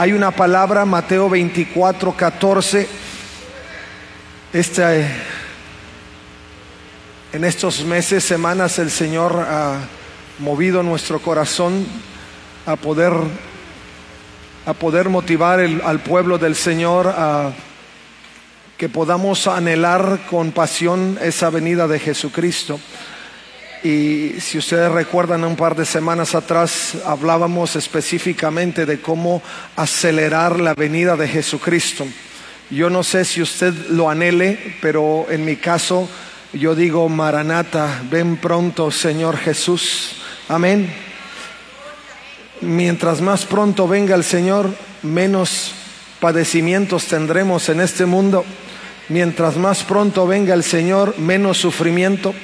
Hay una palabra, Mateo 24, 14. Este, en estos meses, semanas, el Señor ha movido nuestro corazón a poder, a poder motivar al pueblo del Señor a que podamos anhelar con pasión esa venida de Jesucristo. Y si ustedes recuerdan, un par de semanas atrás hablábamos específicamente de cómo acelerar la venida de Jesucristo. Yo no sé si usted lo anhele, pero en mi caso yo digo, Maranata, ven pronto, Señor Jesús. Amén. Mientras más pronto venga el Señor, menos padecimientos tendremos en este mundo. Mientras más pronto venga el Señor, menos sufrimiento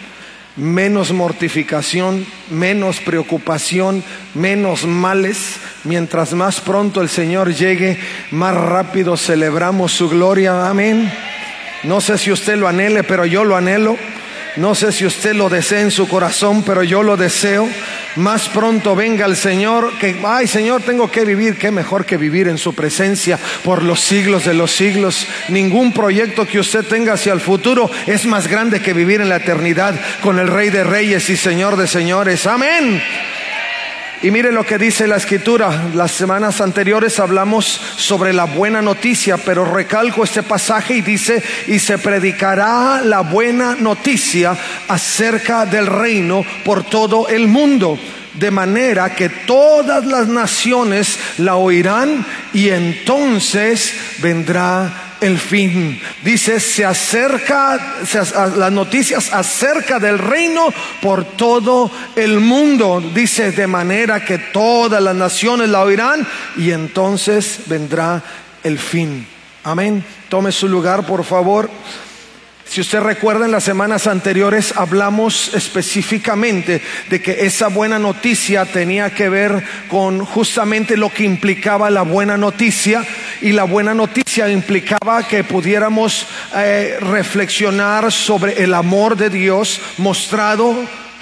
menos mortificación, menos preocupación, menos males. Mientras más pronto el Señor llegue, más rápido celebramos su gloria. Amén. No sé si usted lo anhele, pero yo lo anhelo. No sé si usted lo desea en su corazón, pero yo lo deseo. Más pronto venga el Señor, que, ay Señor, tengo que vivir, qué mejor que vivir en su presencia por los siglos de los siglos. Ningún proyecto que usted tenga hacia el futuro es más grande que vivir en la eternidad con el Rey de Reyes y Señor de Señores. Amén. Y mire lo que dice la escritura. Las semanas anteriores hablamos sobre la buena noticia, pero recalco este pasaje y dice, y se predicará la buena noticia acerca del reino por todo el mundo de manera que todas las naciones la oirán y entonces vendrá el fin. Dice, se acerca, las noticias acerca del reino por todo el mundo. Dice, de manera que todas las naciones la oirán y entonces vendrá el fin. Amén. Tome su lugar, por favor. Si usted recuerda en las semanas anteriores hablamos específicamente de que esa buena noticia tenía que ver con justamente lo que implicaba la buena noticia y la buena noticia implicaba que pudiéramos eh, reflexionar sobre el amor de Dios mostrado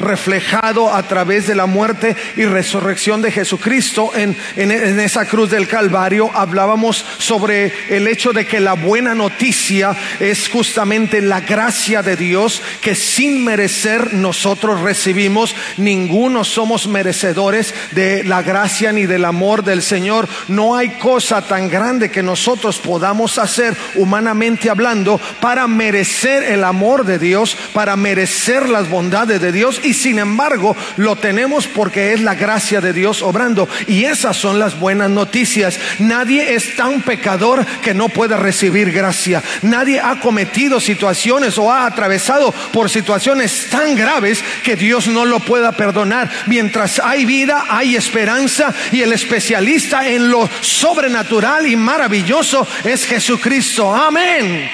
reflejado a través de la muerte y resurrección de Jesucristo en, en, esa cruz del Calvario, hablábamos sobre el hecho de que la buena noticia es justamente la gracia de Dios que sin merecer nosotros recibimos. Ninguno somos merecedores de la gracia ni del amor del Señor. No hay cosa tan grande que nosotros podamos hacer humanamente hablando para merecer el amor de Dios, para merecer las bondades de Dios y sin embargo lo tenemos porque es la gracia de Dios obrando. Y esas son las buenas noticias. Nadie es tan pecador que no pueda recibir gracia. Nadie ha cometido situaciones o ha atravesado por situaciones tan graves que Dios no lo pueda perdonar. Mientras hay vida, hay esperanza y el especialista en lo sobrenatural y maravilloso es Jesucristo. Amén.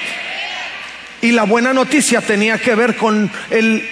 Y la buena noticia tenía que ver con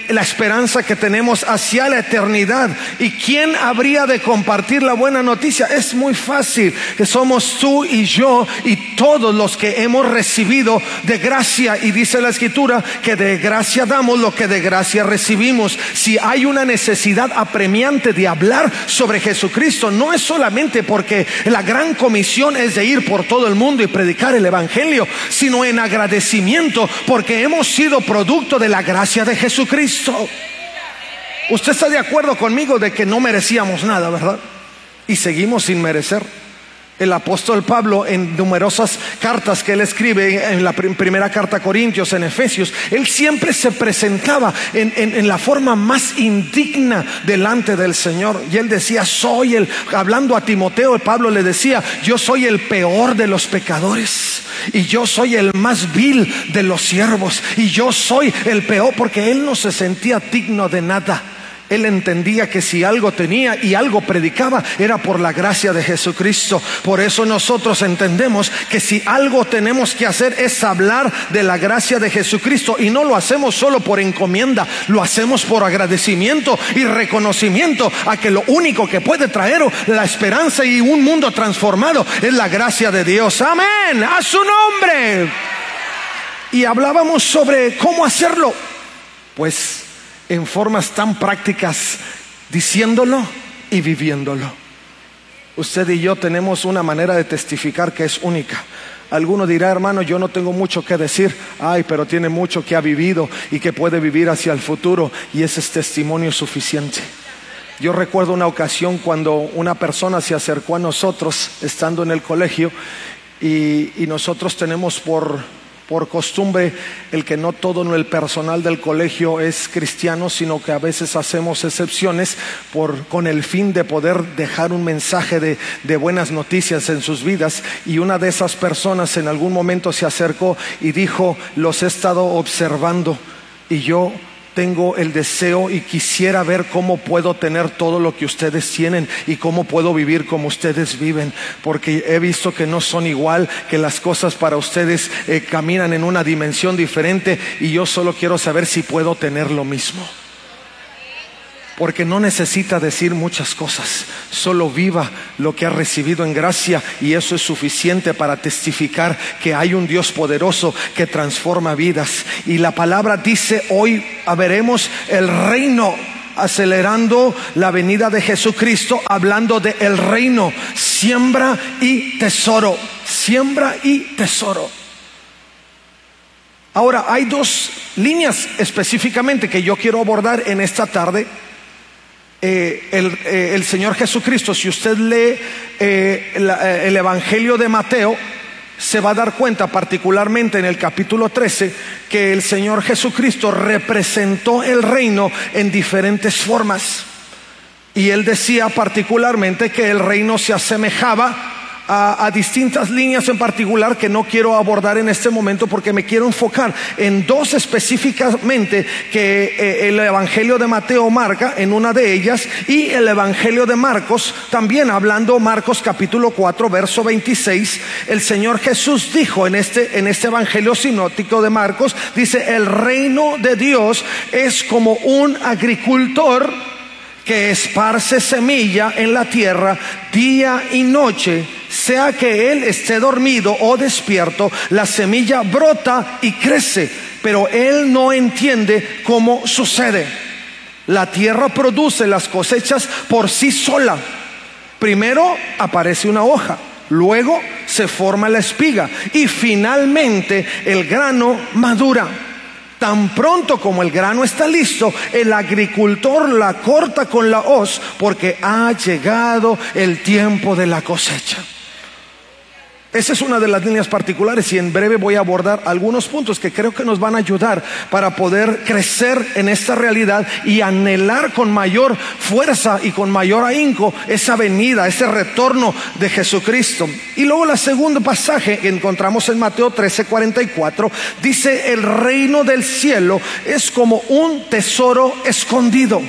la esperanza que tenemos hacia la eternidad. ¿Y quién habría de compartir la buena noticia? Es muy fácil, que somos tú y yo y todos los que hemos recibido de gracia. Y dice la escritura que de gracia damos lo que de gracia recibimos. Si hay una necesidad apremiante de hablar sobre Jesucristo, no es solamente porque la gran comisión es de ir por todo el mundo y predicar el Evangelio, sino en agradecimiento por porque hemos sido producto de la gracia de Jesucristo. Usted está de acuerdo conmigo de que no merecíamos nada, ¿verdad? Y seguimos sin merecer. El apóstol Pablo en numerosas cartas que él escribe, en la primera carta a Corintios, en Efesios, él siempre se presentaba en, la forma más indigna delante del Señor. Y él decía, soy el, hablando a Timoteo, Pablo le decía, yo soy el peor de los pecadores. Y yo soy el más vil de los siervos. Y yo soy el peor porque él no se sentía digno de nada. Él entendía que si algo tenía y algo predicaba era por la gracia de Jesucristo. Por eso nosotros entendemos que si algo tenemos que hacer es hablar de la gracia de Jesucristo y no lo hacemos solo por encomienda, lo hacemos por agradecimiento y reconocimiento a que lo único que puede traer la esperanza y un mundo transformado es la gracia de Dios. Amén. A su nombre. Y hablábamos sobre cómo hacerlo. Pues en formas tan prácticas, diciéndolo y viviéndolo. Usted y yo tenemos una manera de testificar que es única. Alguno dirá, hermano, yo no tengo mucho que decir, ay, pero tiene mucho que ha vivido y que puede vivir hacia el futuro y ese es testimonio suficiente. Yo recuerdo una ocasión cuando una persona se acercó a nosotros estando en el colegio y, y nosotros tenemos por por costumbre el que no todo el personal del colegio es cristiano, sino que a veces hacemos excepciones por, con el fin de poder dejar un mensaje de, de buenas noticias en sus vidas. Y una de esas personas en algún momento se acercó y dijo, los he estado observando y yo tengo el deseo y quisiera ver cómo puedo tener todo lo que ustedes tienen y cómo puedo vivir como ustedes viven, porque he visto que no son igual, que las cosas para ustedes eh, caminan en una dimensión diferente y yo solo quiero saber si puedo tener lo mismo porque no necesita decir muchas cosas, solo viva lo que ha recibido en gracia y eso es suficiente para testificar que hay un Dios poderoso que transforma vidas. Y la palabra dice, hoy veremos el reino acelerando la venida de Jesucristo, hablando de el reino, siembra y tesoro, siembra y tesoro. Ahora, hay dos líneas específicamente que yo quiero abordar en esta tarde eh, eh, el, Señor Jesucristo, si usted lee eh, el Evangelio de Mateo, se va a dar cuenta, particularmente en el capítulo 13, que el Señor Jesucristo representó el reino en diferentes formas. Y él decía particularmente que el reino se asemejaba a, distintas líneas en particular que no quiero abordar en este momento porque me quiero enfocar en dos específicamente que eh, el Evangelio de Mateo marca en una de ellas y el Evangelio de Marcos también hablando Marcos capítulo 4 verso 26 el Señor Jesús dijo en este en este Evangelio sinótico de Marcos dice el reino de Dios es como un agricultor que esparce semilla en la tierra día y noche, sea que él esté dormido o despierto, la semilla brota y crece, pero él no entiende cómo sucede. La tierra produce las cosechas por sí sola. Primero aparece una hoja, luego se forma la espiga y finalmente el grano madura. Tan pronto como el grano está listo, el agricultor la corta con la hoz porque ha llegado el tiempo de la cosecha. Esa es una de las líneas particulares y en breve voy a abordar algunos puntos que creo que nos van a ayudar para poder crecer en esta realidad y anhelar con mayor fuerza y con mayor ahínco esa venida, ese retorno de Jesucristo. Y luego la segunda pasaje que encontramos en Mateo 13:44 dice, el reino del cielo es como un tesoro escondido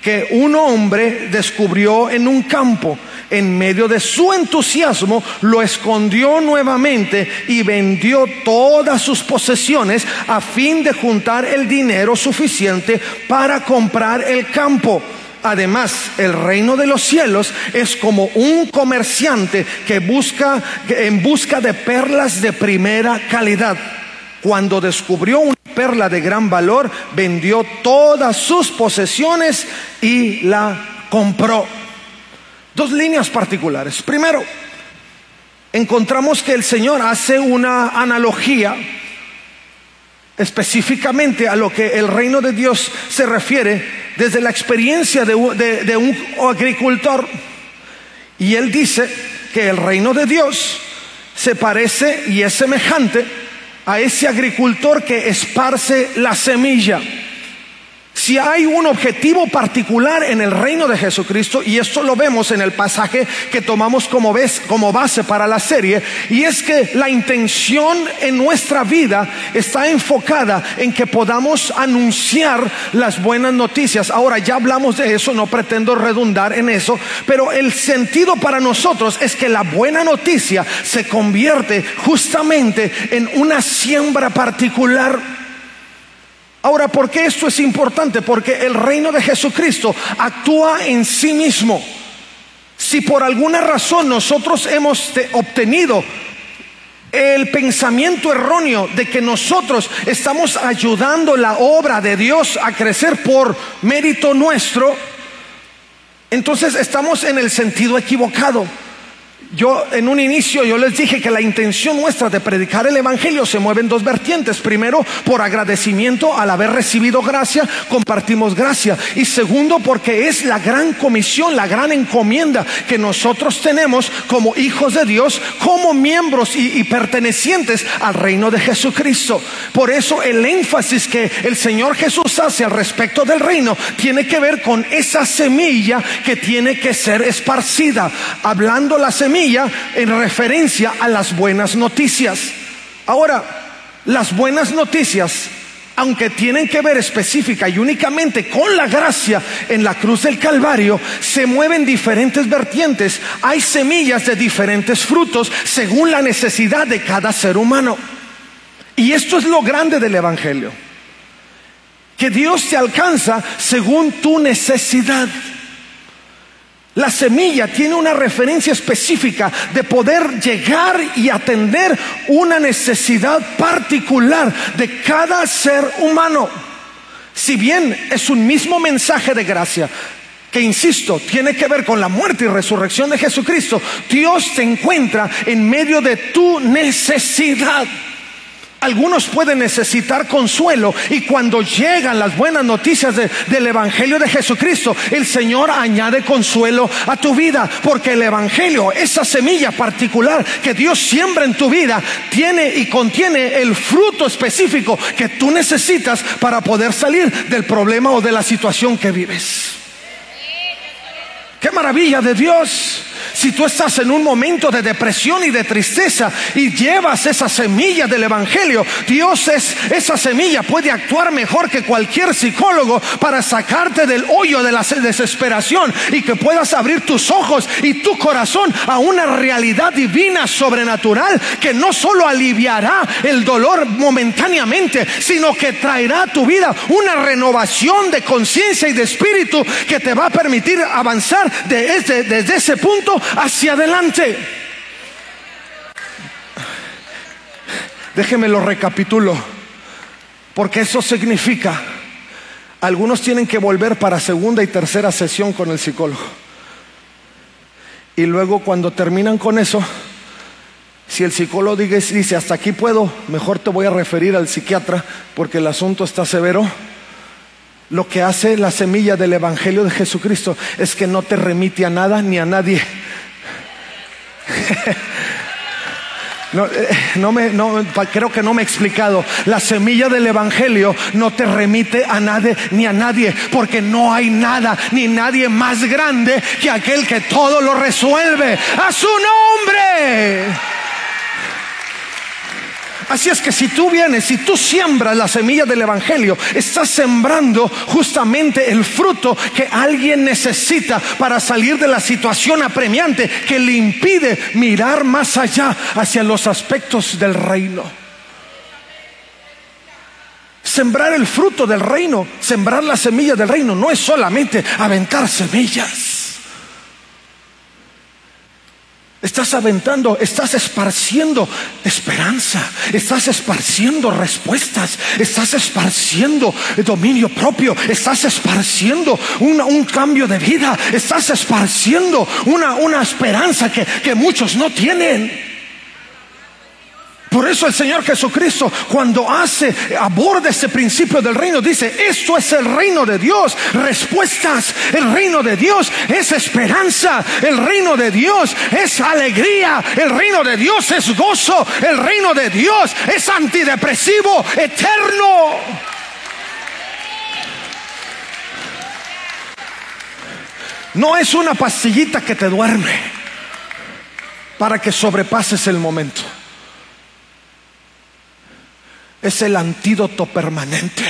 que un hombre descubrió en un campo en medio de su entusiasmo, lo escondió nuevamente y vendió todas sus posesiones a fin de juntar el dinero suficiente para comprar el campo. Además, el reino de los cielos es como un comerciante que busca en busca de perlas de primera calidad. Cuando descubrió una perla de gran valor, vendió todas sus posesiones y la compró. Dos líneas particulares. Primero, encontramos que el Señor hace una analogía específicamente a lo que el reino de Dios se refiere desde la experiencia de, un agricultor. Y él dice que el reino de Dios se parece y es semejante a ese agricultor que esparce la semilla. Si hay un objetivo particular en el reino de Jesucristo, y esto lo vemos en el pasaje que tomamos como, base para la serie, y es que la intención en nuestra vida está enfocada en que podamos anunciar las buenas noticias. Ahora ya hablamos de eso, no pretendo redundar en eso, pero el sentido para nosotros es que la buena noticia se convierte justamente en una siembra particular Ahora, ¿por qué esto es importante? Porque el reino de Jesucristo actúa en sí mismo. Si por alguna razón nosotros hemos obtenido el pensamiento erróneo de que nosotros estamos ayudando la obra de Dios a crecer por mérito nuestro, entonces estamos en el sentido equivocado. Yo en un inicio yo les dije que la intención nuestra de predicar el evangelio se mueve en dos vertientes. Primero, por agradecimiento al haber recibido gracia, compartimos gracia. Y segundo, porque es la gran comisión, la gran encomienda que nosotros tenemos como hijos de Dios, como miembros y, pertenecientes al reino de Jesucristo. Por eso el énfasis que el Señor Jesús hace al respecto del reino tiene que ver con esa semilla que tiene que ser esparcida. Hablando la semilla en referencia a las buenas noticias. Ahora, las buenas noticias, aunque tienen que ver específica y únicamente con la gracia en la cruz del Calvario, se mueven diferentes vertientes. Hay semillas de diferentes frutos según la necesidad de cada ser humano. Y esto es lo grande del Evangelio. Que Dios te alcanza según tu necesidad. La semilla tiene una referencia específica de poder llegar y atender una necesidad particular de cada ser humano. Si bien es un mismo mensaje de gracia, que insisto, tiene que ver con la muerte y resurrección de Jesucristo, Dios te encuentra en medio de tu necesidad. Algunos pueden necesitar consuelo y cuando llegan las buenas noticias del Evangelio de Jesucristo, el Señor añade consuelo a tu vida, porque el Evangelio, esa semilla particular que Dios siembra en tu vida, tiene y contiene el fruto específico que tú necesitas para poder salir del problema o de la situación que vives. ¡Qué maravilla de Dios! Si tú estás en un momento de depresión y de tristeza y llevas esa semilla del Evangelio, Dios es esa semilla puede actuar mejor que cualquier psicólogo para sacarte del hoyo de la desesperación y que puedas abrir tus ojos y tu corazón a una realidad divina sobrenatural que no solo aliviará el dolor momentáneamente, sino que traerá a tu vida una renovación de conciencia y de espíritu que te va a permitir avanzar desde, desde ese punto hacia adelante. Déjeme lo recapitulo, porque eso significa, algunos tienen que volver para segunda y tercera sesión con el psicólogo. Y luego cuando terminan con eso, si el psicólogo dice, hasta aquí puedo, mejor te voy a referir al psiquiatra porque el asunto está severo. Lo que hace la semilla del Evangelio de Jesucristo es que no te remite a nada ni a nadie. No, eh, no me, no, creo que no me he explicado. La semilla del Evangelio no te remite a nadie ni a nadie, porque no hay nada ni nadie más grande que aquel que todo lo resuelve. A su nombre. Así es que si tú vienes, si tú siembras la semilla del Evangelio, estás sembrando justamente el fruto que alguien necesita para salir de la situación apremiante que le impide mirar más allá hacia los aspectos del reino. Sembrar el fruto del reino, sembrar la semilla del reino, no es solamente aventar semillas. Estás aventando, estás esparciendo esperanza, estás esparciendo respuestas, estás esparciendo dominio propio, estás esparciendo un cambio de vida, estás esparciendo una, una esperanza que, que muchos no tienen. Por eso el Señor Jesucristo, cuando hace, aborda ese principio del reino, dice, esto es el reino de Dios, respuestas, el reino de Dios es esperanza, el reino de Dios es alegría, el reino de Dios es gozo, el reino de Dios es antidepresivo, eterno. No es una pastillita que te duerme para que sobrepases el momento. Es el antídoto permanente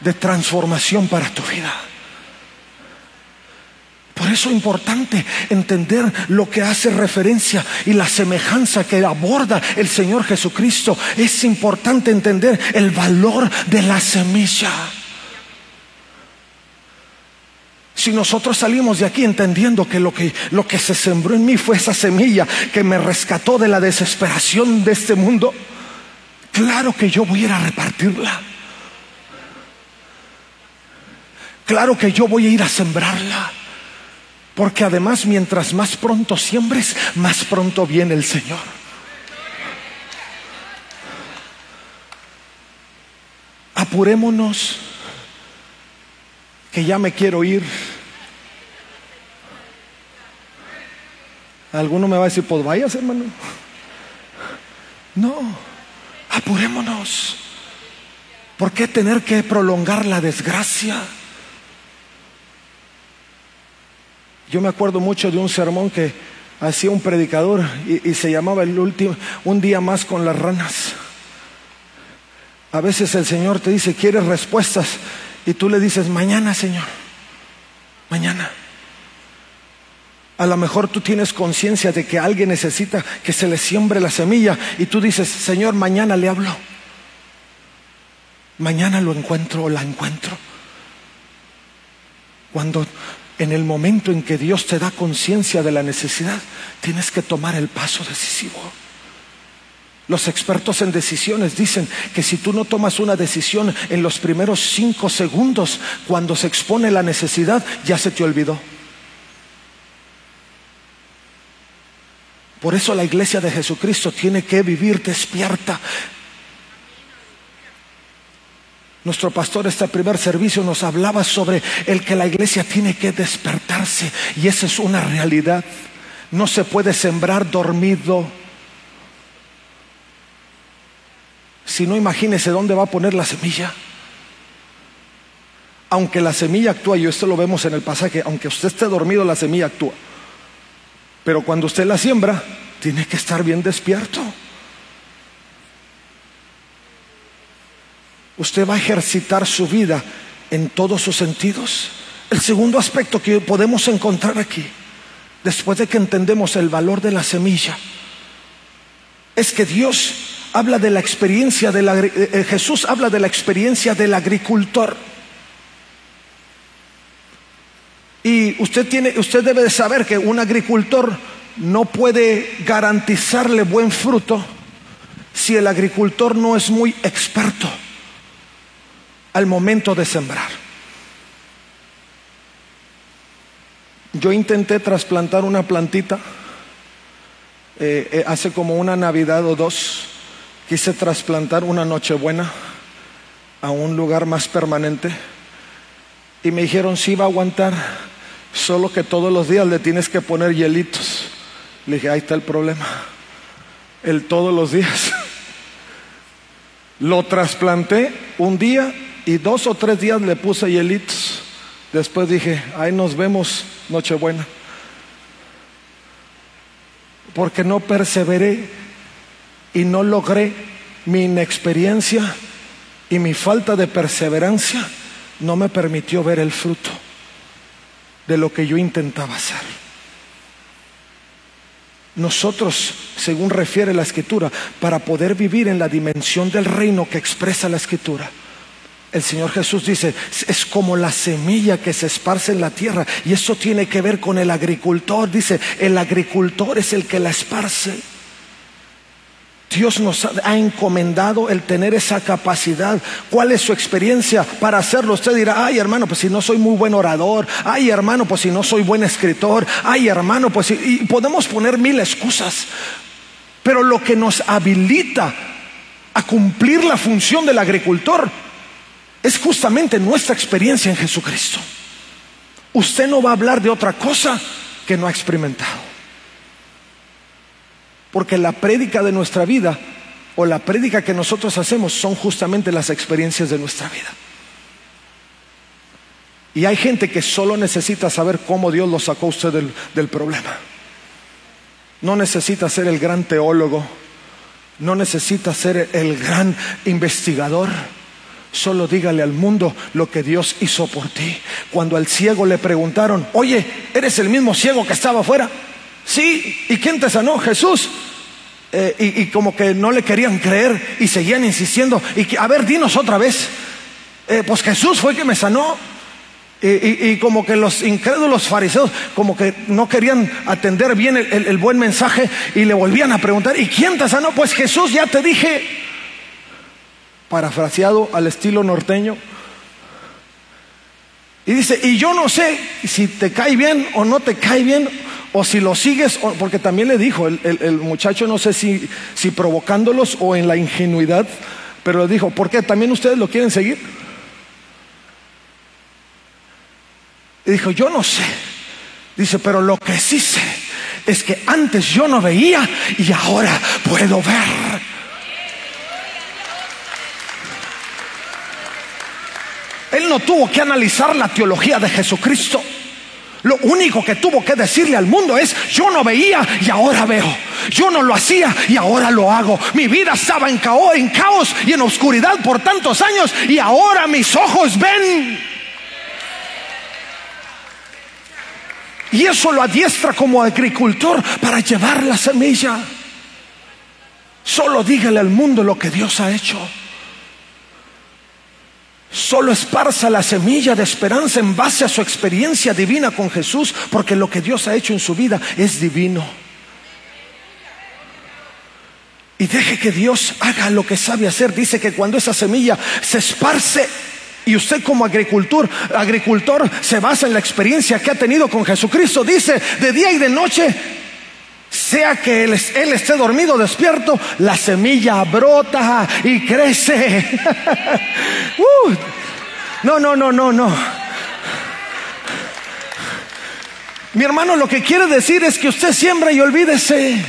de transformación para tu vida. Por eso es importante entender lo que hace referencia y la semejanza que aborda el Señor Jesucristo. Es importante entender el valor de la semilla. Si nosotros salimos de aquí entendiendo que lo, que lo que se sembró en mí fue esa semilla que me rescató de la desesperación de este mundo, claro que yo voy a ir a repartirla. Claro que yo voy a ir a sembrarla. Porque además mientras más pronto siembres, más pronto viene el Señor. Apurémonos, que ya me quiero ir. Alguno me va a decir, pues vayas hermano. No, apurémonos. ¿Por qué tener que prolongar la desgracia? Yo me acuerdo mucho de un sermón que hacía un predicador y, se llamaba el último, un día más con las ranas. A veces el Señor te dice, ¿quieres respuestas? Y tú le dices, mañana, Señor, mañana. A lo mejor tú tienes conciencia de que alguien necesita que se le siembre la semilla y tú dices, Señor, mañana le hablo. Mañana lo encuentro o la encuentro. Cuando en el momento en que Dios te da conciencia de la necesidad, tienes que tomar el paso decisivo. Los expertos en decisiones dicen que si tú no tomas una decisión en los primeros cinco segundos, cuando se expone la necesidad, ya se te olvidó. Por eso la iglesia de Jesucristo tiene que vivir despierta, nuestro pastor este primer servicio nos hablaba sobre el que la iglesia tiene que despertarse y esa es una realidad. No se puede sembrar dormido. Si no, imagínese dónde va a poner la semilla. Aunque la semilla actúa, y esto lo vemos en el pasaje, aunque usted esté dormido, la semilla actúa. Pero cuando usted la siembra, tiene que estar bien despierto. usted va a ejercitar su vida en todos sus sentidos. El segundo aspecto que podemos encontrar aquí, después de que entendemos el valor de la semilla, es que Dios habla de la experiencia del eh, eh, Jesús habla de la experiencia del agricultor. Y usted tiene usted debe de saber que un agricultor no puede garantizarle buen fruto si el agricultor no es muy experto al momento de sembrar. Yo intenté trasplantar una plantita eh, eh, hace como una Navidad o dos. Quise trasplantar una Nochebuena a un lugar más permanente y me dijeron si va a aguantar, solo que todos los días le tienes que poner hielitos. Le dije, ahí está el problema. El todos los días. Lo trasplanté un día y dos o tres días le puse hielitos. Después dije, ahí nos vemos, Nochebuena. Porque no perseveré y no logré mi inexperiencia y mi falta de perseverancia no me permitió ver el fruto de lo que yo intentaba hacer. Nosotros, según refiere la escritura, para poder vivir en la dimensión del reino que expresa la escritura, el Señor Jesús dice, es como la semilla que se esparce en la tierra. Y eso tiene que ver con el agricultor. Dice, el agricultor es el que la esparce. Dios nos ha encomendado el tener esa capacidad. ¿Cuál es su experiencia para hacerlo? Usted dirá, ay hermano, pues si no soy muy buen orador, ay hermano, pues si no soy buen escritor, ay hermano, pues si... y podemos poner mil excusas. Pero lo que nos habilita a cumplir la función del agricultor es justamente nuestra experiencia en Jesucristo. Usted no va a hablar de otra cosa que no ha experimentado. Porque la prédica de nuestra vida o la prédica que nosotros hacemos son justamente las experiencias de nuestra vida. Y hay gente que solo necesita saber cómo Dios lo sacó a usted del, del problema. No necesita ser el gran teólogo, no necesita ser el gran investigador. Solo dígale al mundo lo que Dios hizo por ti. Cuando al ciego le preguntaron, oye, ¿eres el mismo ciego que estaba afuera? Sí, ¿y quién te sanó? Jesús. Eh, y, como que no le querían creer y seguían insistiendo. Y a ver, dinos otra vez. Eh, pues Jesús fue el que me sanó. Y, como que los incrédulos fariseos como que no querían atender bien el, buen mensaje y le volvían a preguntar, ¿y quién te sanó? Pues Jesús, ya te dije, parafraseado al estilo norteño. Y dice, y yo no sé si te cae bien o no te cae bien, o si lo sigues, porque también le dijo el, muchacho, no sé si, si provocándolos o en la ingenuidad, pero le dijo, ¿por qué? ¿También ustedes lo quieren seguir? Y dijo, yo no sé. Dice, pero lo que sí sé es que antes yo no veía y ahora puedo ver. Él no tuvo que analizar la teología de Jesucristo. Lo único que tuvo que decirle al mundo es, yo no veía y ahora veo. Yo no lo hacía y ahora lo hago. Mi vida estaba en caos, en caos y en oscuridad por tantos años y ahora mis ojos ven. Y eso lo adiestra como agricultor para llevar la semilla. Solo dígale al mundo lo que Dios ha hecho. Solo esparza la semilla de esperanza en base a su experiencia divina con Jesús, porque lo que Dios ha hecho en su vida es divino. Y deje que Dios haga lo que sabe hacer. Dice que cuando esa semilla se esparce, y usted como agricultor, agricultor se basa en la experiencia que ha tenido con Jesucristo. Dice, de día y de noche, sea que él, esté dormido o despierto, la semilla brota y crece. Uh, no, no, no, no, no. Mi hermano lo que quiere decir es que usted siembra y olvídese.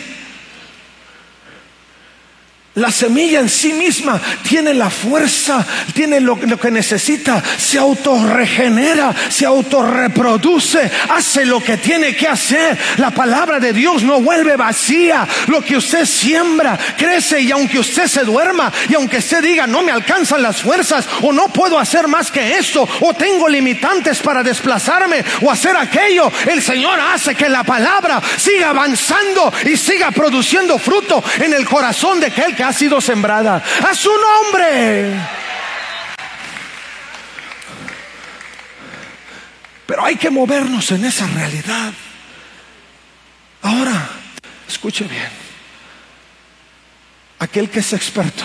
La semilla en sí misma tiene la fuerza, tiene lo, que necesita, se autorregenera, se autorreproduce, hace lo que tiene que hacer. La palabra de Dios no vuelve vacía. Lo que usted siembra crece y aunque usted se duerma y aunque usted diga no me alcanzan las fuerzas o no puedo hacer más que esto o tengo limitantes para desplazarme o hacer aquello, el Señor hace que la palabra siga avanzando y siga produciendo fruto en el corazón de aquel que ha sido sembrada. A su nombre. Pero hay que movernos en esa realidad. Ahora, escuche bien. Aquel que es experto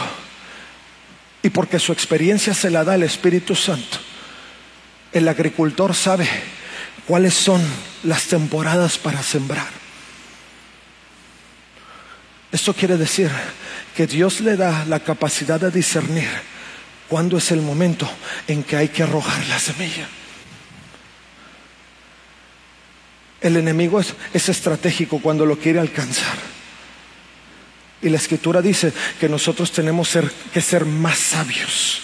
y porque su experiencia se la da el Espíritu Santo, el agricultor sabe cuáles son las temporadas para sembrar. Esto quiere decir que Dios le da la capacidad de discernir cuándo es el momento en que hay que arrojar la semilla. El enemigo es, estratégico cuando lo quiere alcanzar. Y la escritura dice que nosotros tenemos que ser más sabios.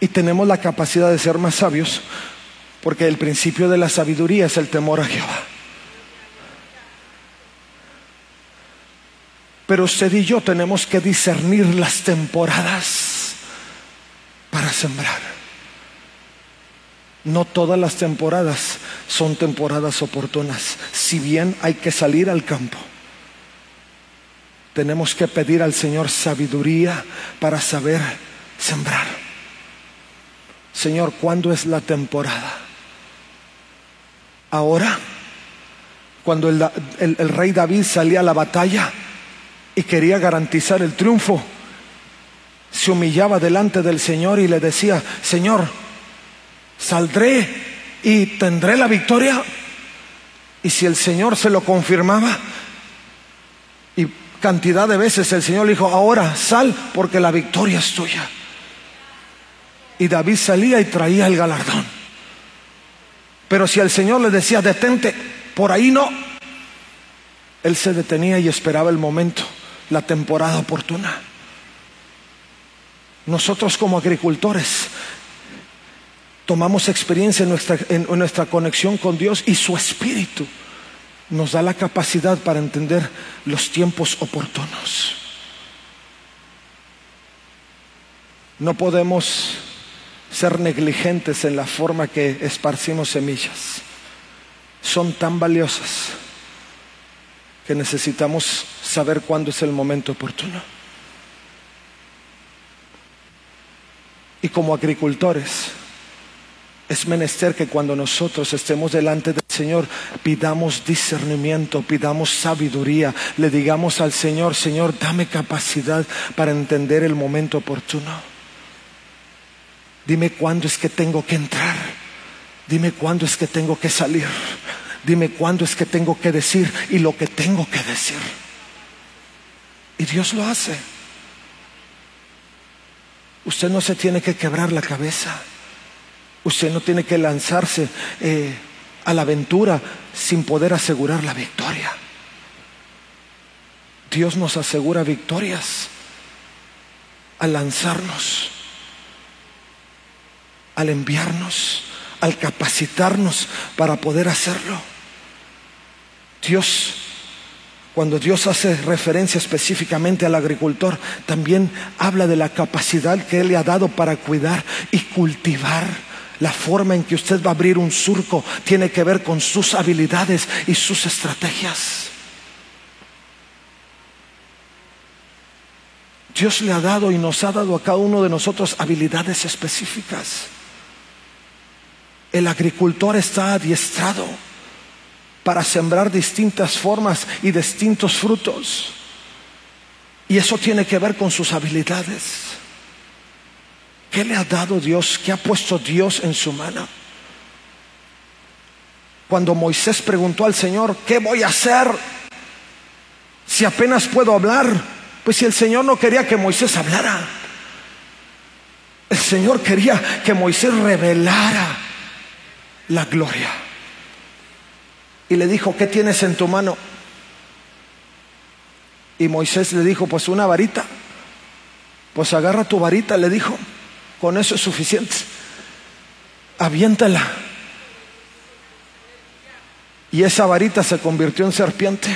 Y tenemos la capacidad de ser más sabios porque el principio de la sabiduría es el temor a Jehová. Pero usted y yo tenemos que discernir las temporadas para sembrar. No todas las temporadas son temporadas oportunas. Si bien hay que salir al campo, tenemos que pedir al Señor sabiduría para saber sembrar. Señor, ¿cuándo es la temporada? Ahora, cuando el, el rey David salía a la batalla, y quería garantizar el triunfo, se humillaba delante del Señor y le decía, Señor, saldré y tendré la victoria. Y si el Señor se lo confirmaba, y cantidad de veces el Señor le dijo, ahora sal porque la victoria es tuya. Y David salía y traía el galardón. Pero si el Señor le decía, detente, por ahí no, él se detenía y esperaba el momento la temporada oportuna. Nosotros como agricultores tomamos experiencia en nuestra, en nuestra conexión con Dios y su Espíritu nos da la capacidad para entender los tiempos oportunos. No podemos ser negligentes en la forma que esparcimos semillas. Son tan valiosas que necesitamos saber cuándo es el momento oportuno. Y como agricultores, es menester que cuando nosotros estemos delante del Señor pidamos discernimiento, pidamos sabiduría, le digamos al Señor, Señor, dame capacidad para entender el momento oportuno. Dime cuándo es que tengo que entrar. Dime cuándo es que tengo que salir. Dime cuándo es que tengo que decir y lo que tengo que decir. Y Dios lo hace. Usted no se tiene que quebrar la cabeza. Usted no tiene que lanzarse eh, a la aventura sin poder asegurar la victoria. Dios nos asegura victorias al lanzarnos al enviarnos, al capacitarnos para poder hacerlo. Dios, cuando Dios hace referencia específicamente al agricultor, también habla de la capacidad que Él le ha dado para cuidar y cultivar. La forma en que usted va a abrir un surco tiene que ver con sus habilidades y sus estrategias. Dios le ha dado y nos ha dado a cada uno de nosotros habilidades específicas. El agricultor está adiestrado para sembrar distintas formas y distintos frutos. Y eso tiene que ver con sus habilidades. ¿Qué le ha dado Dios? ¿Qué ha puesto Dios en su mano? Cuando Moisés preguntó al Señor, ¿qué voy a hacer si apenas puedo hablar? Pues si el Señor no quería que Moisés hablara, el Señor quería que Moisés revelara la gloria. Y le dijo, ¿qué tienes en tu mano? Y Moisés le dijo, pues una varita. Pues agarra tu varita, le dijo, con eso es suficiente. Aviéntala. Y esa varita se convirtió en serpiente.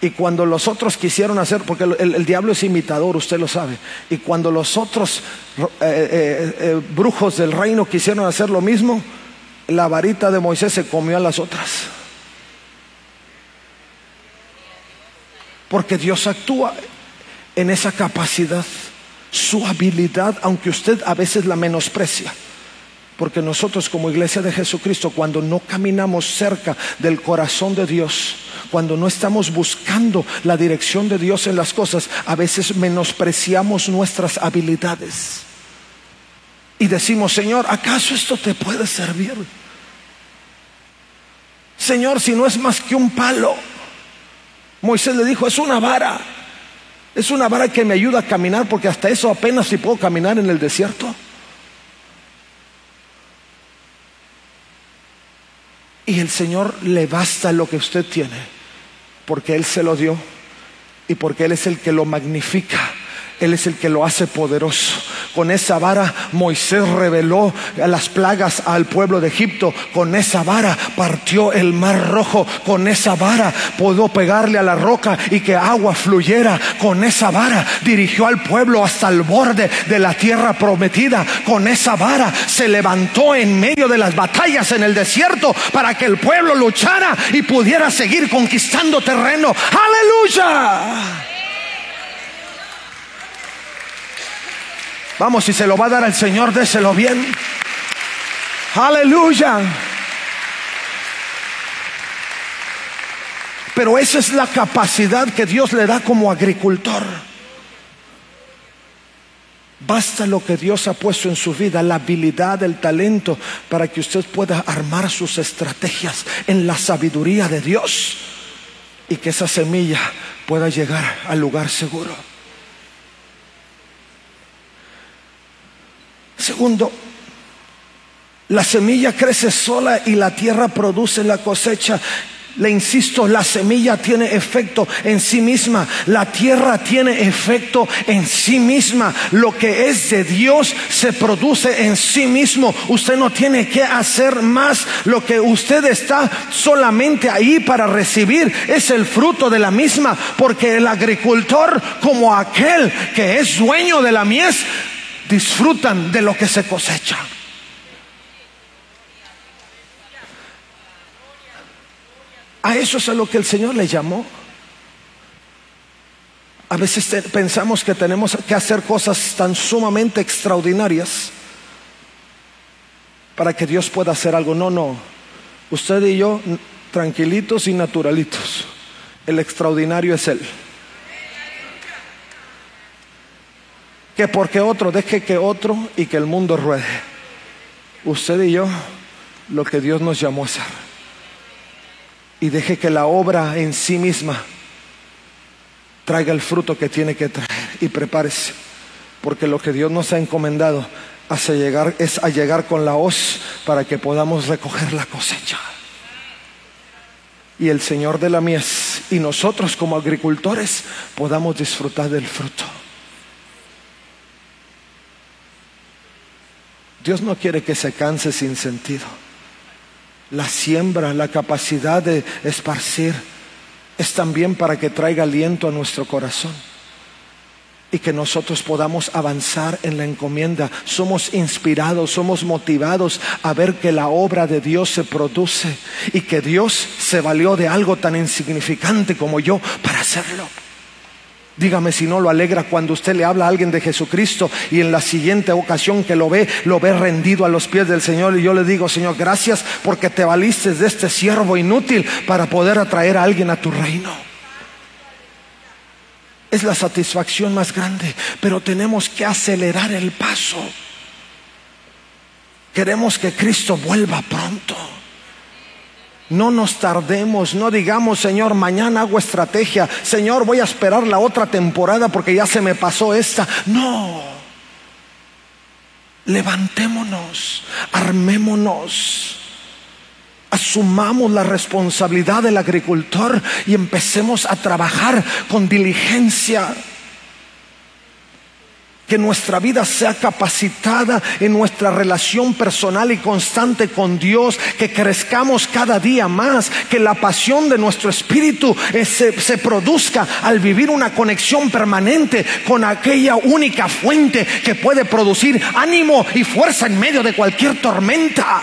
Y cuando los otros quisieron hacer, porque el, diablo es imitador, usted lo sabe, y cuando los otros eh, eh, eh, brujos del reino quisieron hacer lo mismo, la varita de Moisés se comió a las otras. Porque Dios actúa en esa capacidad, su habilidad, aunque usted a veces la menosprecia. Porque nosotros como iglesia de Jesucristo, cuando no caminamos cerca del corazón de Dios, cuando no estamos buscando la dirección de Dios en las cosas, a veces menospreciamos nuestras habilidades y decimos, Señor, ¿acaso esto te puede servir? Señor, si no es más que un palo. Moisés le dijo, es una vara. Es una vara que me ayuda a caminar porque hasta eso apenas si puedo caminar en el desierto. Y el Señor le basta lo que usted tiene, porque Él se lo dio y porque Él es el que lo magnifica, Él es el que lo hace poderoso. Con esa vara Moisés reveló las plagas al pueblo de Egipto. Con esa vara partió el mar rojo. Con esa vara pudo pegarle a la roca y que agua fluyera. Con esa vara dirigió al pueblo hasta el borde de la tierra prometida. Con esa vara se levantó en medio de las batallas en el desierto para que el pueblo luchara y pudiera seguir conquistando terreno. Aleluya. Vamos, si se lo va a dar al Señor, déselo bien. Aleluya. Pero esa es la capacidad que Dios le da como agricultor. Basta lo que Dios ha puesto en su vida, la habilidad, el talento, para que usted pueda armar sus estrategias en la sabiduría de Dios y que esa semilla pueda llegar al lugar seguro. Segundo, la semilla crece sola y la tierra produce la cosecha. Le insisto, la semilla tiene efecto en sí misma, la tierra tiene efecto en sí misma, lo que es de Dios se produce en sí mismo. Usted no tiene que hacer más, lo que usted está solamente ahí para recibir es el fruto de la misma, porque el agricultor como aquel que es dueño de la mies disfrutan de lo que se cosecha. A eso es a lo que el Señor le llamó. A veces pensamos que tenemos que hacer cosas tan sumamente extraordinarias para que Dios pueda hacer algo. No, no. Usted y yo, tranquilitos y naturalitos. El extraordinario es Él. Que porque otro deje que otro y que el mundo ruede. Usted y yo, lo que Dios nos llamó a hacer y deje que la obra en sí misma traiga el fruto que tiene que traer y prepárese, porque lo que Dios nos ha encomendado llegar, es a llegar con la hoz para que podamos recoger la cosecha. Y el Señor de la mies y nosotros como agricultores podamos disfrutar del fruto. Dios no quiere que se canse sin sentido la siembra, la capacidad de esparcir, es también para que traiga aliento a nuestro corazón y que nosotros podamos avanzar en la encomienda. Somos inspirados, somos motivados a ver que la obra de Dios se produce y que Dios se valió de algo tan insignificante como yo para hacerlo. Dígame si no lo alegra cuando usted le habla a alguien de Jesucristo y en la siguiente ocasión que lo ve, lo ve rendido a los pies del Señor y yo le digo, Señor, gracias porque te valiste de este siervo inútil para poder atraer a alguien a tu reino. Es la satisfacción más grande, pero tenemos que acelerar el paso. Queremos que Cristo vuelva pronto. No nos tardemos, no digamos, Señor, mañana hago estrategia, Señor, voy a esperar la otra temporada porque ya se me pasó esta. No, levantémonos, armémonos, asumamos la responsabilidad del agricultor y empecemos a trabajar con diligencia que nuestra vida sea capacitada en nuestra relación personal y constante con Dios, que crezcamos cada día más, que la pasión de nuestro espíritu eh, se, se, produzca al vivir una conexión permanente con aquella única fuente que puede producir ánimo y fuerza en medio de cualquier tormenta.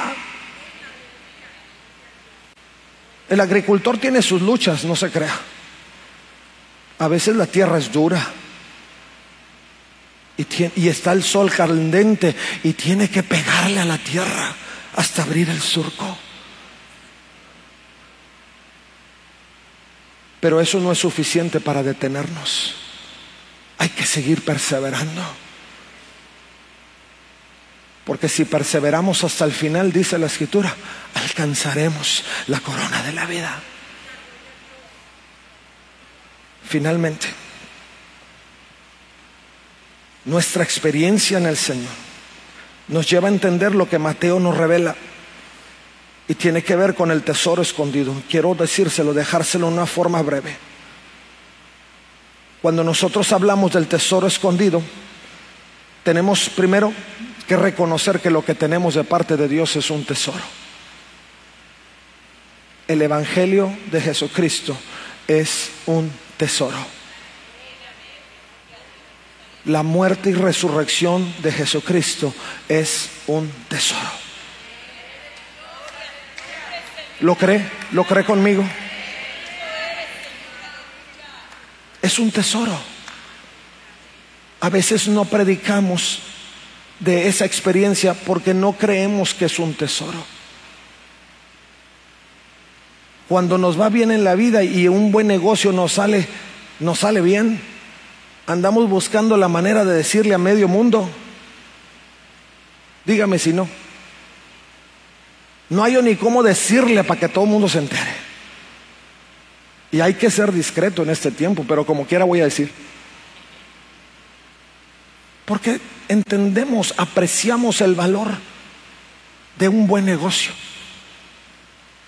El agricultor tiene sus luchas, no se crea. A veces la tierra es dura y, está el sol candente y tiene que pegarle a la tierra hasta abrir el surco. Pero eso no es suficiente para detenernos. Hay que seguir perseverando. Porque si perseveramos hasta el final, dice la escritura, alcanzaremos la corona de la vida. Finalmente, nuestra experiencia en el Señor nos lleva a entender lo que Mateo nos revela y tiene que ver con el tesoro escondido. Quiero decírselo, dejárselo en una forma breve. Cuando nosotros hablamos del tesoro escondido, tenemos primero que reconocer que lo que tenemos de parte de Dios es un tesoro. El Evangelio de Jesucristo es un tesoro la muerte y resurrección de Jesucristo es un tesoro. ¿Lo cree? ¿Lo cree conmigo? Es un tesoro. A veces no predicamos de esa experiencia porque no creemos que es un tesoro. Cuando nos va bien en la vida y un buen negocio nos sale, nos sale bien, andamos buscando la manera de decirle a medio mundo. Dígame si no. No hay ni cómo decirle para que todo el mundo se entere. Y hay que ser discreto en este tiempo, pero como quiera voy a decir. Porque entendemos, apreciamos el valor de un buen negocio.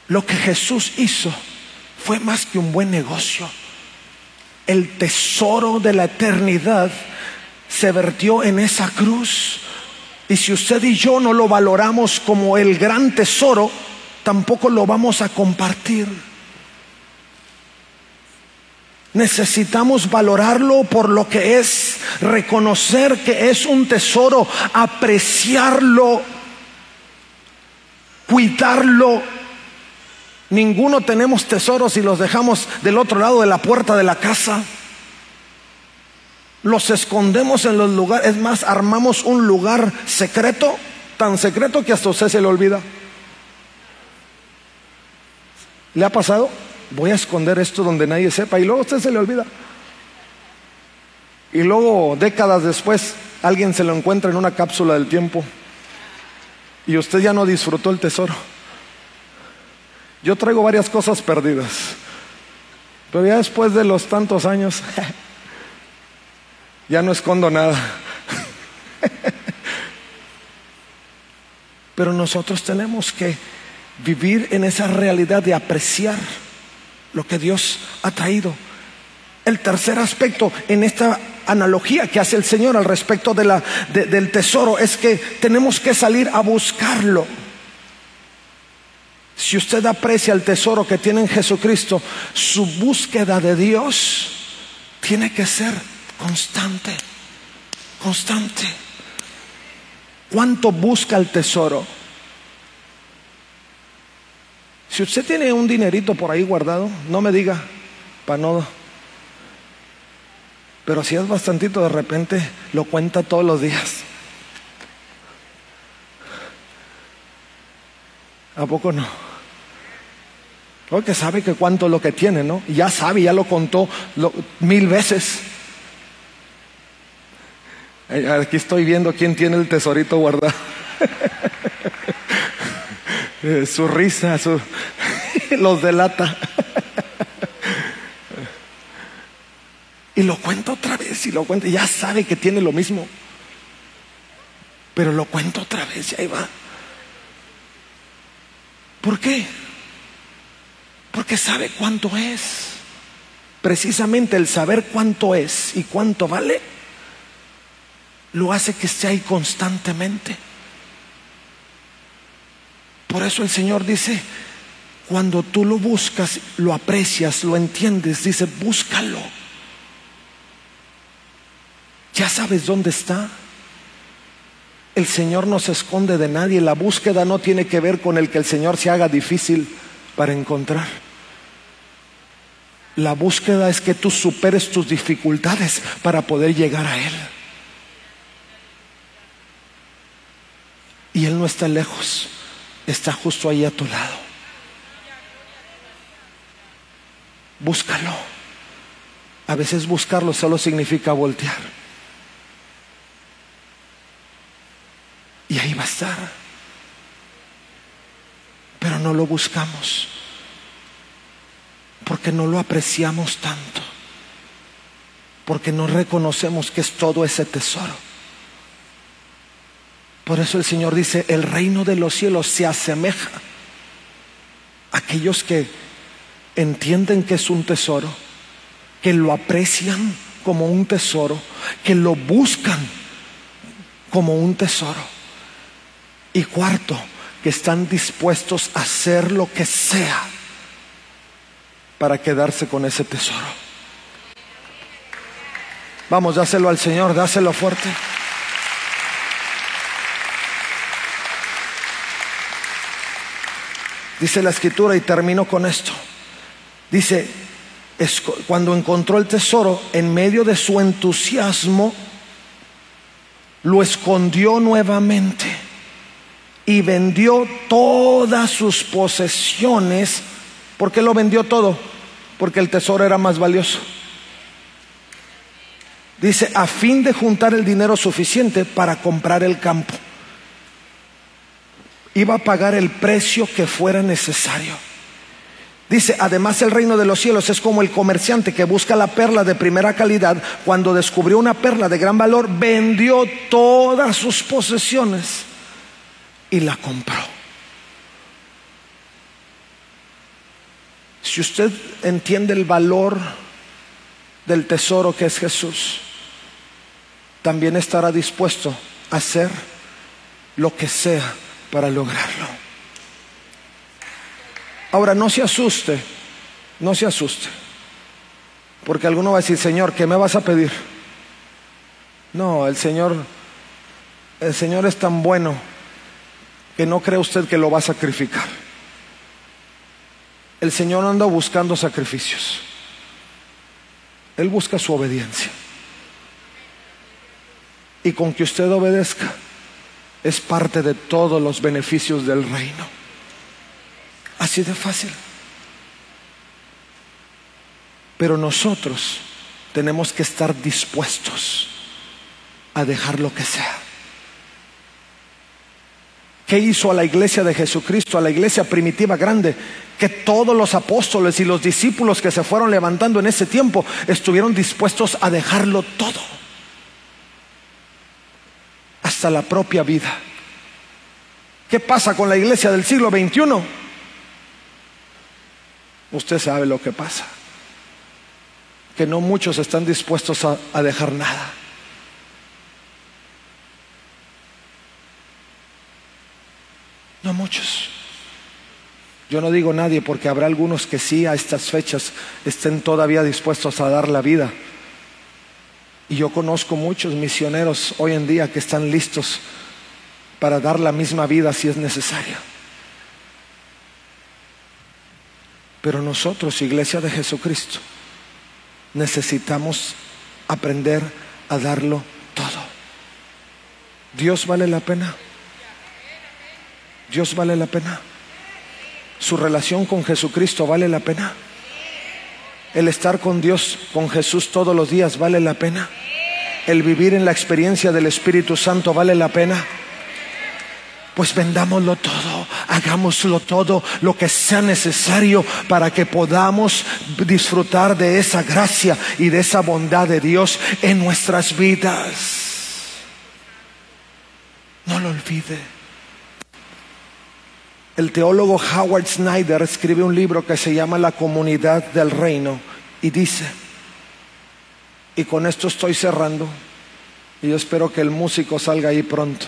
Lo que Jesús hizo fue más que un buen negocio. El tesoro de la eternidad se vertió en esa cruz. Y si usted y yo no lo valoramos como el gran tesoro, tampoco lo vamos a compartir. Necesitamos valorarlo por lo que es, reconocer que es un tesoro, apreciarlo, cuidarlo. Ninguno tenemos tesoros y los dejamos del otro lado de la puerta de la casa. Los escondemos en los lugares, es más, armamos un lugar secreto, tan secreto que hasta usted se le olvida. ¿Le ha pasado? voy a esconder esto donde nadie sepa y luego a usted se le olvida. Y luego, décadas después, alguien se lo encuentra en una cápsula del tiempo y usted ya no disfrutó el tesoro. Yo traigo varias cosas perdidas, pero ya después de los tantos años, ya no escondo nada. Pero nosotros tenemos que vivir en esa realidad de apreciar lo que Dios ha traído. El tercer aspecto en esta analogía que hace el Señor al respecto del tesoro es que tenemos que salir a buscarlo. Si usted aprecia el tesoro que tiene en Jesucristo, su búsqueda de Dios tiene que ser constante, constante. ¿Cuánto busca el tesoro? Si usted tiene un dinerito por ahí guardado, no me diga, para. Pero si es bastantito, de repente lo cuenta todos los días. ¿A poco no? Porque sabe que cuánto lo que tiene, ¿no? Ya sabe, ya lo contó mil veces. Aquí estoy viendo quién tiene el tesorito guardado. Eh, su risa, los delata. y lo cuento otra vez y lo cuento. Ya sabe que tiene lo mismo. Pero lo cuento otra vez y ahí va. ¿Por qué? Porque sabe cuánto es. Precisamente el saber cuánto es y cuánto vale lo hace que esté ahí constantemente. Por eso el Señor dice, cuando tú lo buscas, lo aprecias, lo entiendes, dice, búscalo. Ya sabes dónde está. El Señor no se esconde de nadie. La búsqueda no tiene que ver con el que el Señor se haga difícil para encontrar. La búsqueda es que tú superes tus dificultades para poder llegar a Él. Y Él no está lejos está justo ahí a tu lado. Búscalo. A veces buscarlo solo significa voltear. Y ahí va a estar. Pero no lo buscamos. Porque no lo apreciamos tanto. Porque no reconocemos que es todo ese tesoro. Por eso el Señor dice, el reino de los cielos se asemeja a aquellos que entienden que es un tesoro, que lo aprecian como un tesoro, que lo buscan como un tesoro. Y cuarto, que están dispuestos a hacer lo que sea para quedarse con ese tesoro. Vamos, dáselo al Señor, dáselo fuerte. Dice la escritura y termino con esto. Dice, cuando encontró el tesoro, en medio de su entusiasmo, lo escondió nuevamente y vendió todas sus posesiones. ¿Por qué lo vendió todo? Porque el tesoro era más valioso. Dice, a fin de juntar el dinero suficiente para comprar el campo iba a pagar el precio que fuera necesario. Dice, además el reino de los cielos es como el comerciante que busca la perla de primera calidad. Cuando descubrió una perla de gran valor, vendió todas sus posesiones y la compró. Si usted entiende el valor del tesoro que es Jesús, también estará dispuesto a hacer lo que sea para lograrlo. Ahora, no se asuste, no se asuste, porque alguno va a decir, Señor, ¿qué me vas a pedir? No, el Señor, el Señor es tan bueno que no cree usted que lo va a sacrificar. El Señor anda buscando sacrificios. Él busca su obediencia. Y con que usted obedezca es parte de todos los beneficios del reino. Así de fácil. Pero nosotros tenemos que estar dispuestos a dejar lo que sea. ¿Qué hizo a la iglesia de Jesucristo, a la iglesia primitiva grande? Que todos los apóstoles y los discípulos que se fueron levantando en ese tiempo estuvieron dispuestos a dejarlo todo. Hasta la propia vida. ¿Qué pasa con la iglesia del siglo XXI? Usted sabe lo que pasa. Que no muchos están dispuestos a, a dejar nada. No muchos. Yo no digo nadie porque habrá algunos que sí a estas fechas estén todavía dispuestos a dar la vida. Y yo conozco muchos misioneros hoy en día que están listos para dar la misma vida si es necesario. Pero nosotros, Iglesia de Jesucristo, necesitamos aprender a darlo todo. ¿Dios vale la pena? ¿Dios vale la pena? ¿Su relación con Jesucristo vale la pena? ¿El estar con Dios, con Jesús todos los días vale la pena? ¿El vivir en la experiencia del Espíritu Santo vale la pena? Pues vendámoslo todo, hagámoslo todo lo que sea necesario para que podamos disfrutar de esa gracia y de esa bondad de Dios en nuestras vidas. No lo olvide. El teólogo Howard Snyder escribe un libro que se llama La comunidad del reino y dice, y con esto estoy cerrando, y yo espero que el músico salga ahí pronto.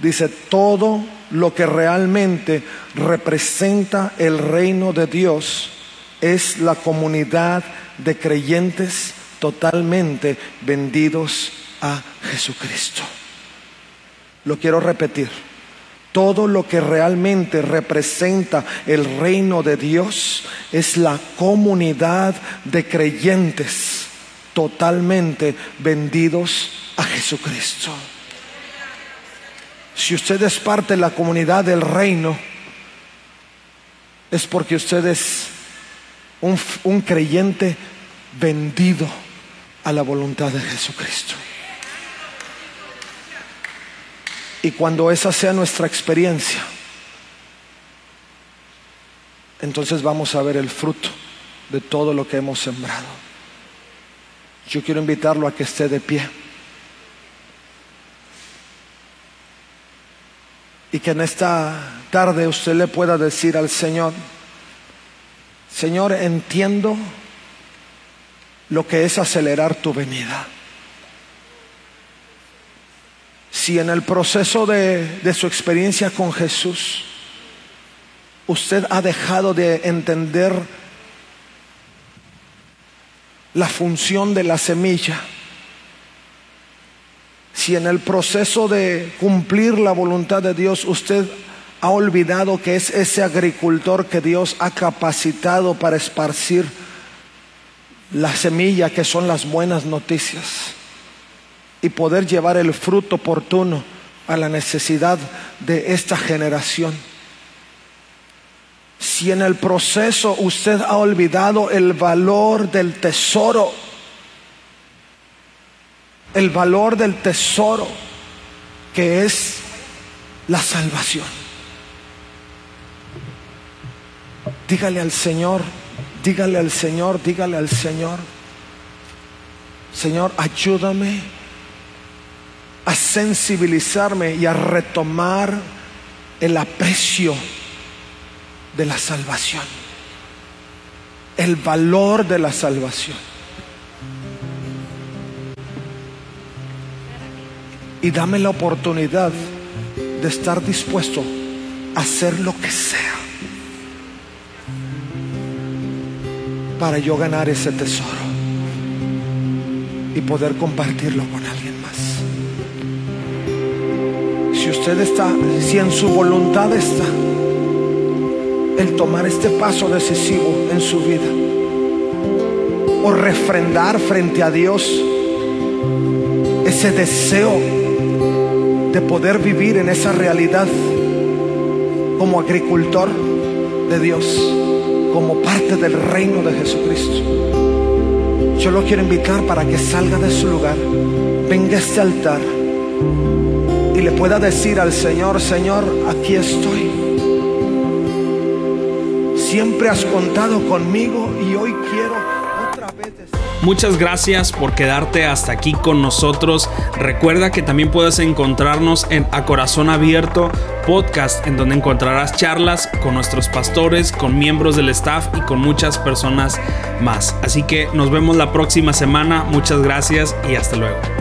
Dice, todo lo que realmente representa el reino de Dios es la comunidad de creyentes totalmente vendidos a Jesucristo. Lo quiero repetir todo lo que realmente representa el reino de Dios es la comunidad de creyentes totalmente vendidos a Jesucristo. Si usted es parte de la comunidad del reino, es porque usted es un, un creyente vendido a la voluntad de Jesucristo. Y cuando esa sea nuestra experiencia, entonces vamos a ver el fruto de todo lo que hemos sembrado. Yo quiero invitarlo a que esté de pie. Y que en esta tarde usted le pueda decir al Señor, Señor, entiendo lo que es acelerar tu venida. Si en el proceso de, su experiencia con Jesús usted ha dejado de entender la función de la semilla, si en el proceso de cumplir la voluntad de Dios usted ha olvidado que es ese agricultor que Dios ha capacitado para esparcir la semilla que son las buenas noticias y poder llevar el fruto oportuno a la necesidad de esta generación. Si en el proceso usted ha olvidado el valor del tesoro, el valor del tesoro que es la salvación. Dígale al Señor, dígale al Señor, dígale al Señor, Señor, ayúdame a sensibilizarme y a retomar el aprecio de la salvación, el valor de la salvación. Y dame la oportunidad de estar dispuesto a hacer lo que sea para yo ganar ese tesoro y poder compartirlo con usted está, si en su voluntad está el tomar este paso decisivo en su vida o refrendar frente a Dios ese deseo de poder vivir en esa realidad como agricultor de Dios, como parte del reino de Jesucristo. Yo lo quiero invitar para que salga de su lugar, venga a este altar le pueda decir al Señor, Señor, aquí estoy. Siempre has contado conmigo y hoy quiero otra vez. Muchas gracias por quedarte hasta aquí con nosotros. Recuerda que también puedes encontrarnos en A Corazón Abierto podcast, en donde encontrarás charlas con nuestros pastores, con miembros del staff y con muchas personas más. Así que nos vemos la próxima semana. Muchas gracias y hasta luego.